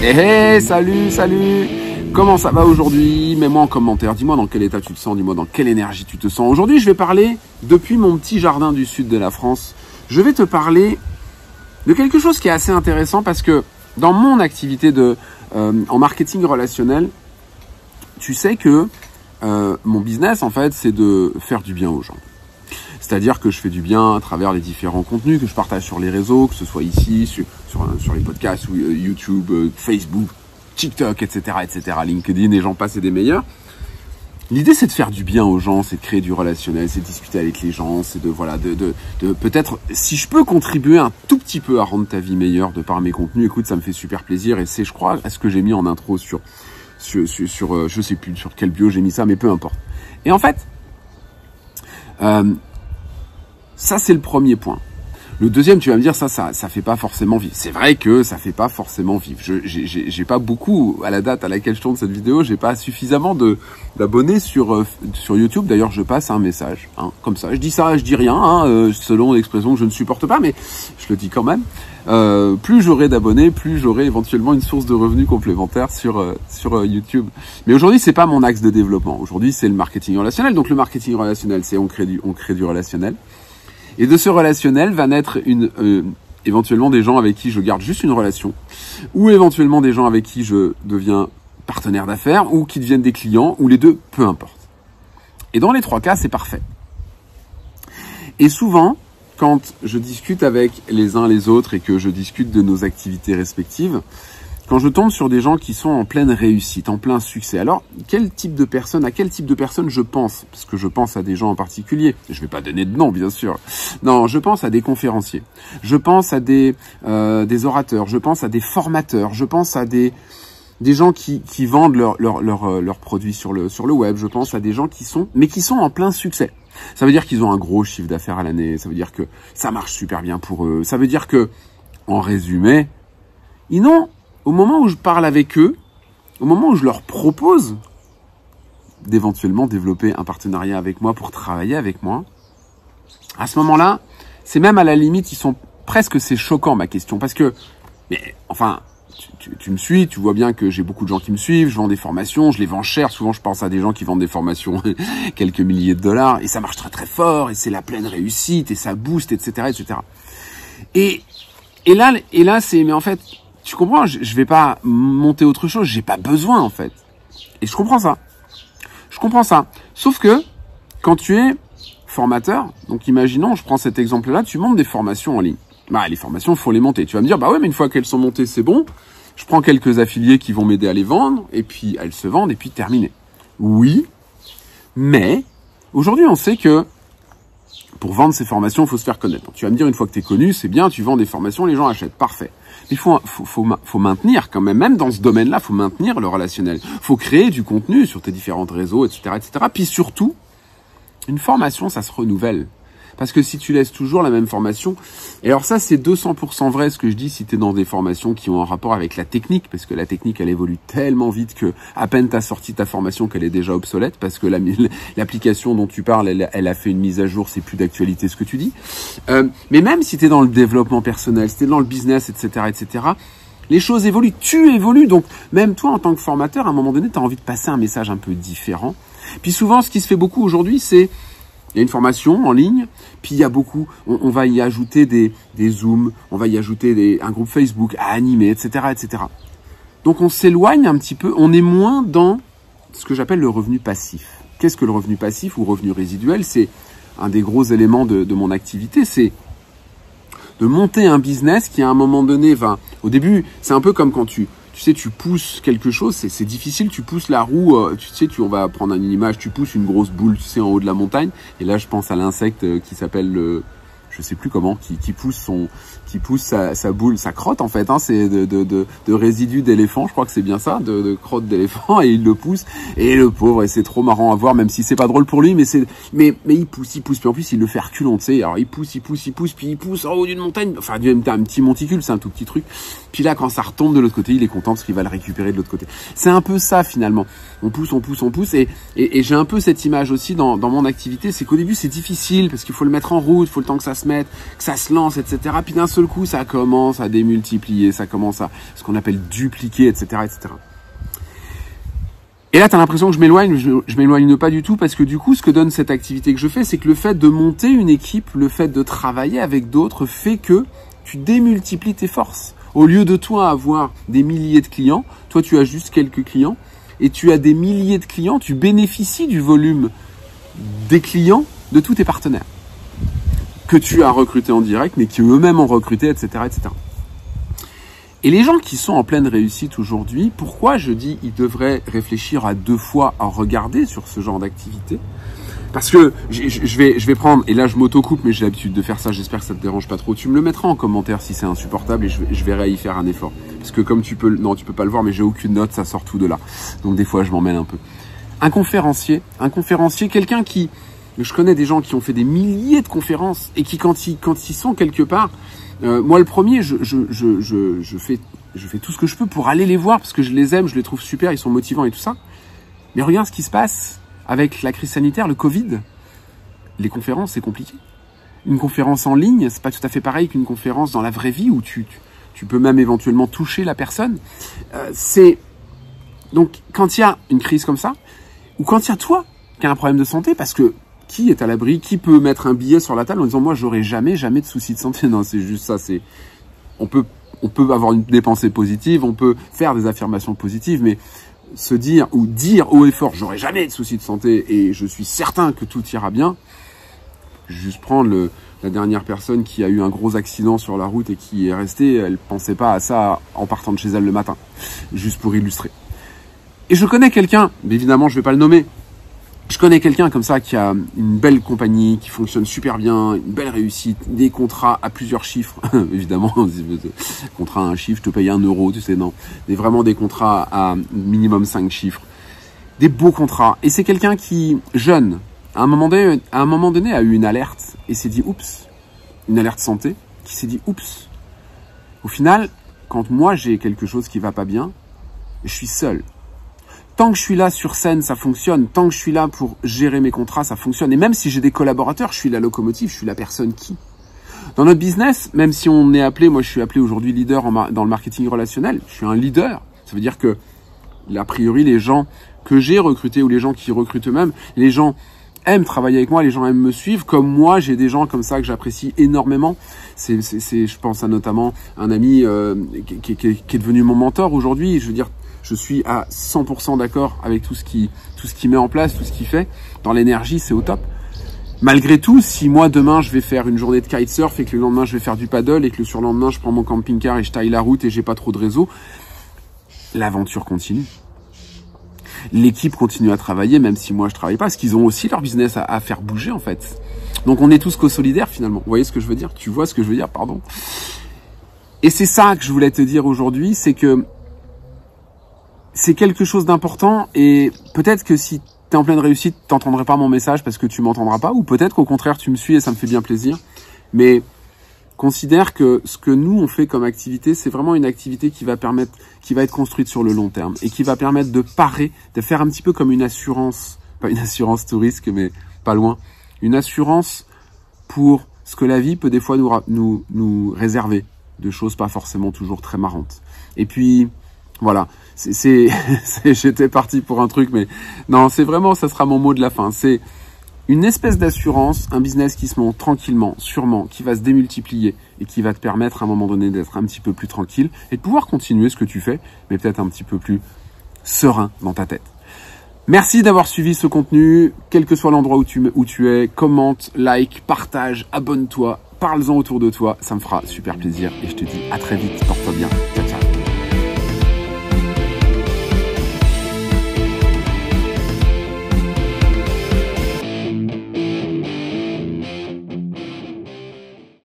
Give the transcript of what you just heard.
Hey, hey, salut, salut Comment ça va aujourd'hui? Mets-moi en commentaire, dis-moi dans quel état tu te sens, dis-moi dans quelle énergie tu te sens. Aujourd'hui, je vais parler depuis mon petit jardin du sud de la France. Je vais te parler de quelque chose qui est assez intéressant parce que dans mon activité de, euh, en marketing relationnel, tu sais que euh, mon business, en fait, c'est de faire du bien aux gens. C'est-à-dire que je fais du bien à travers les différents contenus que je partage sur les réseaux, que ce soit ici, sur, sur, les podcasts, euh, YouTube, euh, Facebook, TikTok, etc., etc., LinkedIn, et j'en passe et des meilleurs. L'idée, c'est de faire du bien aux gens, c'est de créer du relationnel, c'est de discuter avec les gens, c'est de voilà, de, de, de peut-être, si je peux contribuer un tout petit peu à rendre ta vie meilleure de par mes contenus, écoute, ça me fait super plaisir et c'est, je crois, à ce que j'ai mis en intro sur, sur, sur, sur euh, je sais plus sur quel bio j'ai mis ça, mais peu importe. Et en fait, euh, ça, c'est le premier point. Le deuxième, tu vas me dire, ça, ça, ça fait pas forcément vivre. C'est vrai que ça fait pas forcément vivre. Je, j'ai pas beaucoup, à la date à laquelle je tourne cette vidéo, j'ai pas suffisamment de, d'abonnés sur, euh, sur YouTube. D'ailleurs, je passe un message, hein, comme ça. Je dis ça, je dis rien, hein, euh, selon l'expression que je ne supporte pas, mais je le dis quand même. Euh, plus j'aurai d'abonnés, plus j'aurai éventuellement une source de revenus complémentaire sur euh, sur YouTube. Mais aujourd'hui, c'est pas mon axe de développement. Aujourd'hui, c'est le marketing relationnel. Donc le marketing relationnel, c'est on crée du on crée du relationnel. Et de ce relationnel va naître une, euh, éventuellement des gens avec qui je garde juste une relation, ou éventuellement des gens avec qui je deviens partenaire d'affaires, ou qui deviennent des clients, ou les deux, peu importe. Et dans les trois cas, c'est parfait. Et souvent, quand je discute avec les uns les autres et que je discute de nos activités respectives, quand je tombe sur des gens qui sont en pleine réussite, en plein succès, alors quel type de personne, à quel type de personne je pense? Parce que je pense à des gens en particulier. Je vais pas donner de nom, bien sûr. Non, je pense à des conférenciers. Je pense à des euh, des orateurs. Je pense à des formateurs. Je pense à des des gens qui, qui vendent leurs leur, leur, euh, leurs produits sur le, sur le web. Je pense à des gens qui sont, mais qui sont en plein succès. Ça veut dire qu'ils ont un gros chiffre d'affaires à l'année. Ça veut dire que ça marche super bien pour eux. Ça veut dire que, en résumé, ils n'ont au moment où je parle avec eux, au moment où je leur propose d'éventuellement développer un partenariat avec moi pour travailler avec moi, à ce moment-là, c'est même à la limite, ils sont presque, c'est choquant ma question, parce que, mais enfin, tu, me suis, tu vois bien que j'ai beaucoup de gens qui me suivent, je vends des formations, je les vends cher, souvent je pense à des gens qui vendent des formations quelques milliers de dollars, et ça marche très très fort, et c'est la pleine réussite, et ça booste, etc., etc. Et, et là, et là, c'est, mais en fait, tu comprends je, je vais pas monter autre chose, j'ai pas besoin en fait. Et je comprends ça. Je comprends ça. Sauf que quand tu es formateur, donc imaginons, je prends cet exemple-là, tu montes des formations en ligne. Bah les formations, faut les monter. Tu vas me dire bah ouais, mais une fois qu'elles sont montées, c'est bon. Je prends quelques affiliés qui vont m'aider à les vendre et puis elles se vendent et puis terminé. Oui, mais aujourd'hui, on sait que pour vendre ces formations, il faut se faire connaître. tu vas me dire, une fois que tu es connu, c'est bien, tu vends des formations, les gens achètent. Parfait. Mais il faut, faut, faut, faut, maintenir quand même, même dans ce domaine-là, faut maintenir le relationnel. faut créer du contenu sur tes différents réseaux, etc., etc. Puis surtout, une formation, ça se renouvelle. Parce que si tu laisses toujours la même formation, et alors ça c'est 200% vrai ce que je dis si tu es dans des formations qui ont un rapport avec la technique, parce que la technique elle évolue tellement vite que à peine t'as sorti ta formation qu'elle est déjà obsolète, parce que l'application dont tu parles, elle, a fait une mise à jour, c'est plus d'actualité ce que tu dis. Euh, mais même si tu es dans le développement personnel, si tu es dans le business, etc., etc., les choses évoluent, tu évolues, donc même toi en tant que formateur, à un moment donné, tu as envie de passer un message un peu différent. Puis souvent, ce qui se fait beaucoup aujourd'hui, c'est il y a une formation en ligne, puis il y a beaucoup, on, va y ajouter des, des zooms, on va y ajouter des, un groupe Facebook à animer, etc., etc. Donc on s'éloigne un petit peu, on est moins dans ce que j'appelle le revenu passif. Qu'est-ce que le revenu passif ou revenu résiduel? C'est un des gros éléments de, de mon activité, c'est de monter un business qui à un moment donné va... Au début, c'est un peu comme quand tu, tu sais, tu pousses quelque chose, c'est difficile, tu pousses la roue, euh, tu sais, tu, on va prendre une image, tu pousses une grosse boule, tu sais, en haut de la montagne, et là, je pense à l'insecte euh, qui s'appelle le, je sais plus comment, qui, pousse son, qui pousse sa, sa, boule, sa crotte en fait, hein, c'est de, résidus d'éléphant, je crois que c'est bien ça, de, de crotte d'éléphant, et il le pousse, et le pauvre, et c'est trop marrant à voir, même si c'est pas drôle pour lui, mais c'est, mais, mais il pousse, il pousse, puis en plus il le fait reculant, tu sais, alors il pousse, il pousse, il pousse, puis il pousse en haut d'une montagne, enfin un petit monticule, c'est un tout petit truc, puis là quand ça retombe de l'autre côté, il est content parce qu'il va le récupérer de l'autre côté. C'est un peu ça finalement, on pousse, on pousse, on pousse, et, j'ai un peu cette image aussi dans, dans mon activité, c'est qu'au début c'est difficile, parce qu'il faut le mettre en route, faut le temps que ça se que ça se lance, etc. Puis d'un seul coup, ça commence à démultiplier, ça commence à ce qu'on appelle dupliquer, etc., etc. Et là, tu as l'impression que je m'éloigne, je, je m'éloigne pas du tout parce que du coup, ce que donne cette activité que je fais, c'est que le fait de monter une équipe, le fait de travailler avec d'autres fait que tu démultiplies tes forces. Au lieu de toi avoir des milliers de clients, toi tu as juste quelques clients et tu as des milliers de clients, tu bénéficies du volume des clients de tous tes partenaires que tu as recrutés en direct, mais qui eux-mêmes ont recruté, etc., etc. Et les gens qui sont en pleine réussite aujourd'hui, pourquoi je dis ils devraient réfléchir à deux fois à regarder sur ce genre d'activité? Parce que je vais, je vais prendre, et là je m'auto-coupe, mais j'ai l'habitude de faire ça, j'espère que ça te dérange pas trop. Tu me le mettras en commentaire si c'est insupportable et je, verrai y faire un effort. Parce que comme tu peux, non tu peux pas le voir, mais j'ai aucune note, ça sort tout de là. Donc des fois je m'en mêle un peu. Un conférencier, un conférencier, quelqu'un qui, je connais des gens qui ont fait des milliers de conférences et qui quand ils, quand ils sont quelque part, euh, moi, le premier, je, je, je, je, fais, je fais tout ce que je peux pour aller les voir parce que je les aime, je les trouve super, ils sont motivants et tout ça. Mais regarde ce qui se passe avec la crise sanitaire, le Covid. Les conférences, c'est compliqué. Une conférence en ligne, c'est pas tout à fait pareil qu'une conférence dans la vraie vie où tu, tu, peux même éventuellement toucher la personne. Euh, c'est donc quand il y a une crise comme ça, ou quand il y a toi qui as un problème de santé, parce que qui est à l'abri Qui peut mettre un billet sur la table en disant moi j'aurai jamais jamais de soucis de santé Non, c'est juste ça. C'est on peut on peut avoir une, des pensées positives, on peut faire des affirmations positives, mais se dire ou dire haut et fort j'aurai jamais de soucis de santé et je suis certain que tout ira bien. Juste prendre la dernière personne qui a eu un gros accident sur la route et qui est restée, elle pensait pas à ça en partant de chez elle le matin, juste pour illustrer. Et je connais quelqu'un, mais évidemment je vais pas le nommer, je connais quelqu'un comme ça qui a une belle compagnie, qui fonctionne super bien, une belle réussite, des contrats à plusieurs chiffres, évidemment, contrat à un chiffre, te paye un euro, tu sais, non, mais vraiment des contrats à minimum cinq chiffres, des beaux contrats. Et c'est quelqu'un qui, jeune, à un moment donné, à un moment donné, a eu une alerte et s'est dit, oups, une alerte santé, qui s'est dit, oups. Au final, quand moi j'ai quelque chose qui va pas bien, je suis seul tant que je suis là sur scène, ça fonctionne. Tant que je suis là pour gérer mes contrats, ça fonctionne. Et même si j'ai des collaborateurs, je suis la locomotive, je suis la personne qui. Dans notre business, même si on est appelé, moi je suis appelé aujourd'hui leader dans le marketing relationnel, je suis un leader. Ça veut dire que, a priori, les gens que j'ai recrutés ou les gens qui recrutent eux-mêmes, les gens aiment travailler avec moi, les gens aiment me suivre. Comme moi, j'ai des gens comme ça que j'apprécie énormément. C'est, je pense à notamment un ami euh, qui, qui, qui, est devenu mon mentor aujourd'hui. Je veux dire, je suis à 100% d'accord avec tout ce qui tout ce qui met en place, tout ce qu'il fait. Dans l'énergie, c'est au top. Malgré tout, si moi demain je vais faire une journée de kitesurf et que le lendemain je vais faire du paddle et que le surlendemain je prends mon camping-car et je taille la route et j'ai pas trop de réseau, l'aventure continue. L'équipe continue à travailler même si moi je travaille pas, parce qu'ils ont aussi leur business à, à faire bouger en fait. Donc on est tous co-solidaires finalement. Vous voyez ce que je veux dire? Tu vois ce que je veux dire? Pardon. Et c'est ça que je voulais te dire aujourd'hui, c'est que c'est quelque chose d'important et peut-être que si tu es en pleine réussite, t'entendrais pas mon message parce que tu m'entendras pas ou peut-être qu'au contraire tu me suis et ça me fait bien plaisir. Mais considère que ce que nous on fait comme activité, c'est vraiment une activité qui va permettre qui va être construite sur le long terme et qui va permettre de parer, de faire un petit peu comme une assurance, pas une assurance tout risque mais pas loin, une assurance pour ce que la vie peut des fois nous nous nous réserver de choses pas forcément toujours très marrantes. Et puis voilà, c'est, j'étais parti pour un truc, mais non, c'est vraiment, ça sera mon mot de la fin. C'est une espèce d'assurance, un business qui se monte tranquillement, sûrement, qui va se démultiplier et qui va te permettre à un moment donné d'être un petit peu plus tranquille et de pouvoir continuer ce que tu fais, mais peut-être un petit peu plus serein dans ta tête. Merci d'avoir suivi ce contenu, quel que soit l'endroit où tu, où tu es, commente, like, partage, abonne-toi, parle-en autour de toi, ça me fera super plaisir et je te dis à très vite, porte-toi bien.